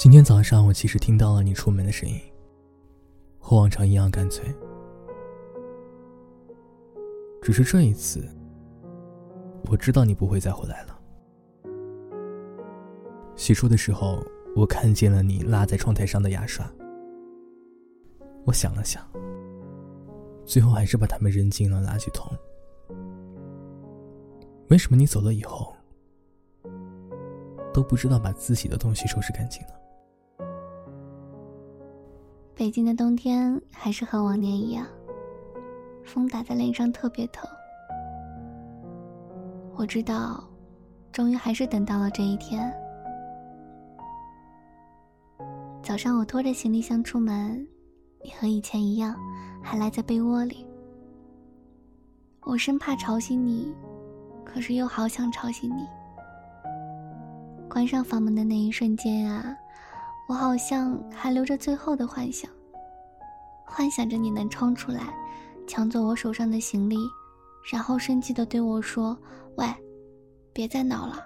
今天早上，我其实听到了你出门的声音，和往常一样干脆。只是这一次，我知道你不会再回来了。洗漱的时候，我看见了你落在窗台上的牙刷。我想了想，最后还是把它们扔进了垃圾桶。为什么你走了以后，都不知道把自己的东西收拾干净呢？北京的冬天还是和往年一样，风打在脸上特别疼。我知道，终于还是等到了这一天。早上我拖着行李箱出门，你和以前一样，还赖在被窝里。我生怕吵醒你，可是又好想吵醒你。关上房门的那一瞬间啊！我好像还留着最后的幻想，幻想着你能冲出来，抢走我手上的行李，然后生气的对我说：“喂，别再闹了。”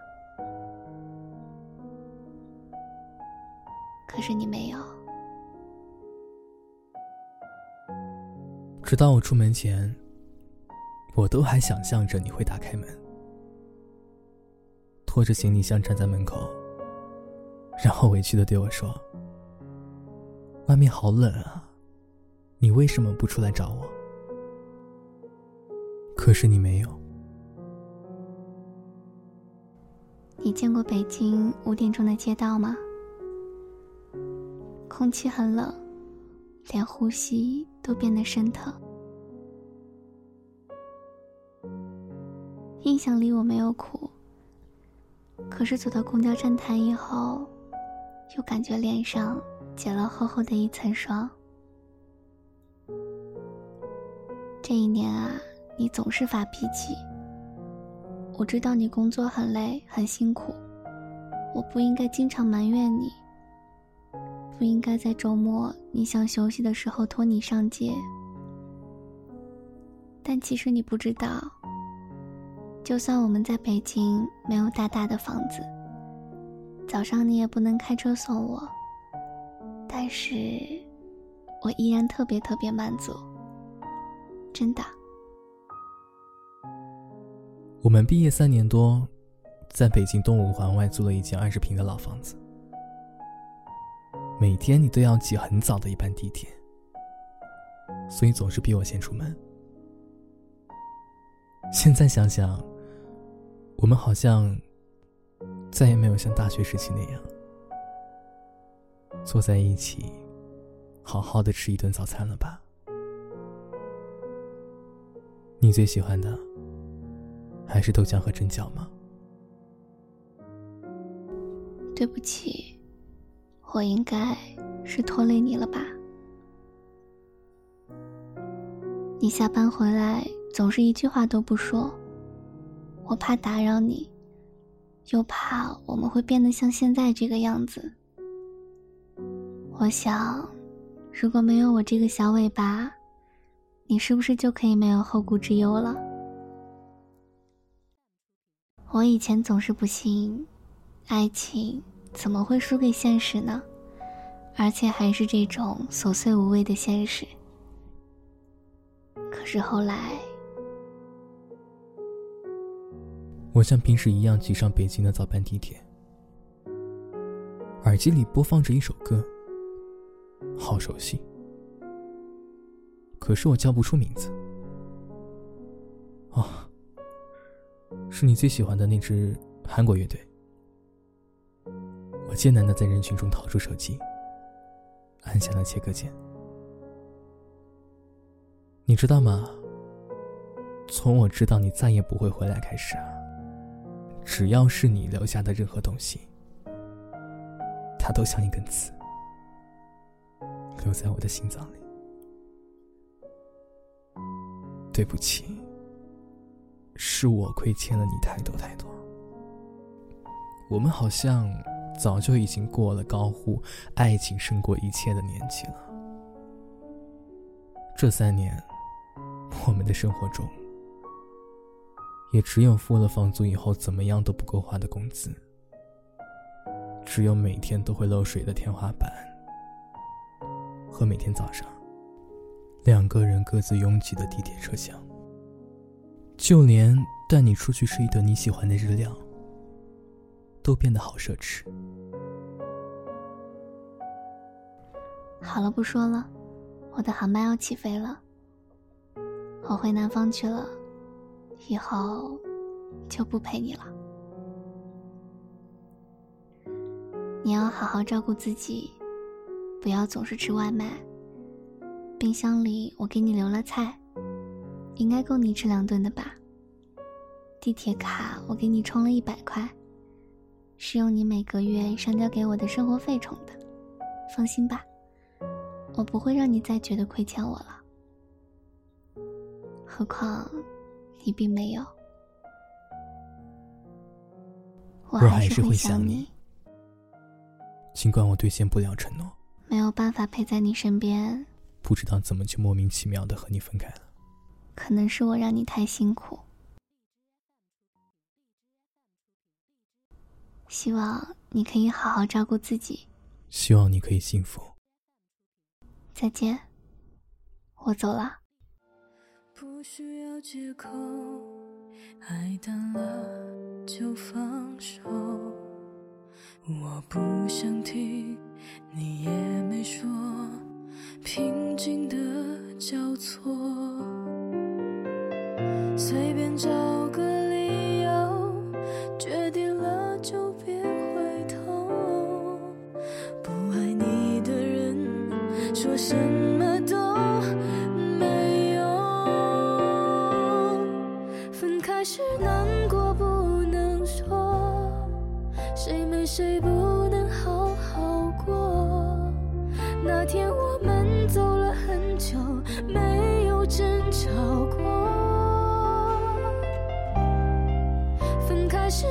可是你没有。直到我出门前，我都还想象着你会打开门，拖着行李箱站在门口。然后委屈的对我说：“外面好冷啊，你为什么不出来找我？”可是你没有。你见过北京五点钟的街道吗？空气很冷，连呼吸都变得生疼。印象里我没有哭，可是走到公交站台以后。又感觉脸上结了厚厚的一层霜。这一年啊，你总是发脾气。我知道你工作很累很辛苦，我不应该经常埋怨你，不应该在周末你想休息的时候拖你上街。但其实你不知道，就算我们在北京没有大大的房子。早上你也不能开车送我，但是我依然特别特别满足，真的。我们毕业三年多，在北京东五环外租了一间二十平的老房子，每天你都要挤很早的一班地铁，所以总是比我先出门。现在想想，我们好像。再也没有像大学时期那样坐在一起，好好的吃一顿早餐了吧？你最喜欢的还是豆浆和蒸饺吗？对不起，我应该是拖累你了吧？你下班回来总是一句话都不说，我怕打扰你。又怕我们会变得像现在这个样子。我想，如果没有我这个小尾巴，你是不是就可以没有后顾之忧了？我以前总是不信，爱情怎么会输给现实呢？而且还是这种琐碎无味的现实。可是后来。我像平时一样挤上北京的早班地铁，耳机里播放着一首歌，好熟悉。可是我叫不出名字。哦，是你最喜欢的那支韩国乐队。我艰难的在人群中掏出手机，按下了切割键。你知道吗？从我知道你再也不会回来开始啊。只要是你留下的任何东西，它都像一根刺，留在我的心脏里。对不起，是我亏欠了你太多太多。我们好像早就已经过了高呼“爱情胜过一切”的年纪了。这三年，我们的生活中。也只有付了房租以后怎么样都不够花的工资，只有每天都会漏水的天花板，和每天早上两个人各自拥挤的地铁车厢。就连带你出去吃一顿你喜欢的日料，都变得好奢侈。好了，不说了，我的航班要起飞了，我回南方去了，以后就不陪你了。你要好好照顾自己，不要总是吃外卖。冰箱里我给你留了菜，应该够你吃两顿的吧。地铁卡我给你充了一百块，是用你每个月上交给我的生活费充的，放心吧。我不会让你再觉得亏欠我了，何况你并没有。我还是会想你，尽管我兑现不了承诺，没有办法陪在你身边，不知道怎么就莫名其妙的和你分开了。可能是我让你太辛苦，希望你可以好好照顾自己，希望你可以幸福。再见，我走了。不需要借口，爱淡了就放手。我不想听，你也没说，平静的交错，随便找谁不能好好过。那天我们走了很久，没有争吵过。分开时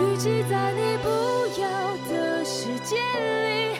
与其在你不要的世界里，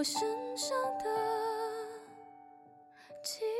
我身上的记号。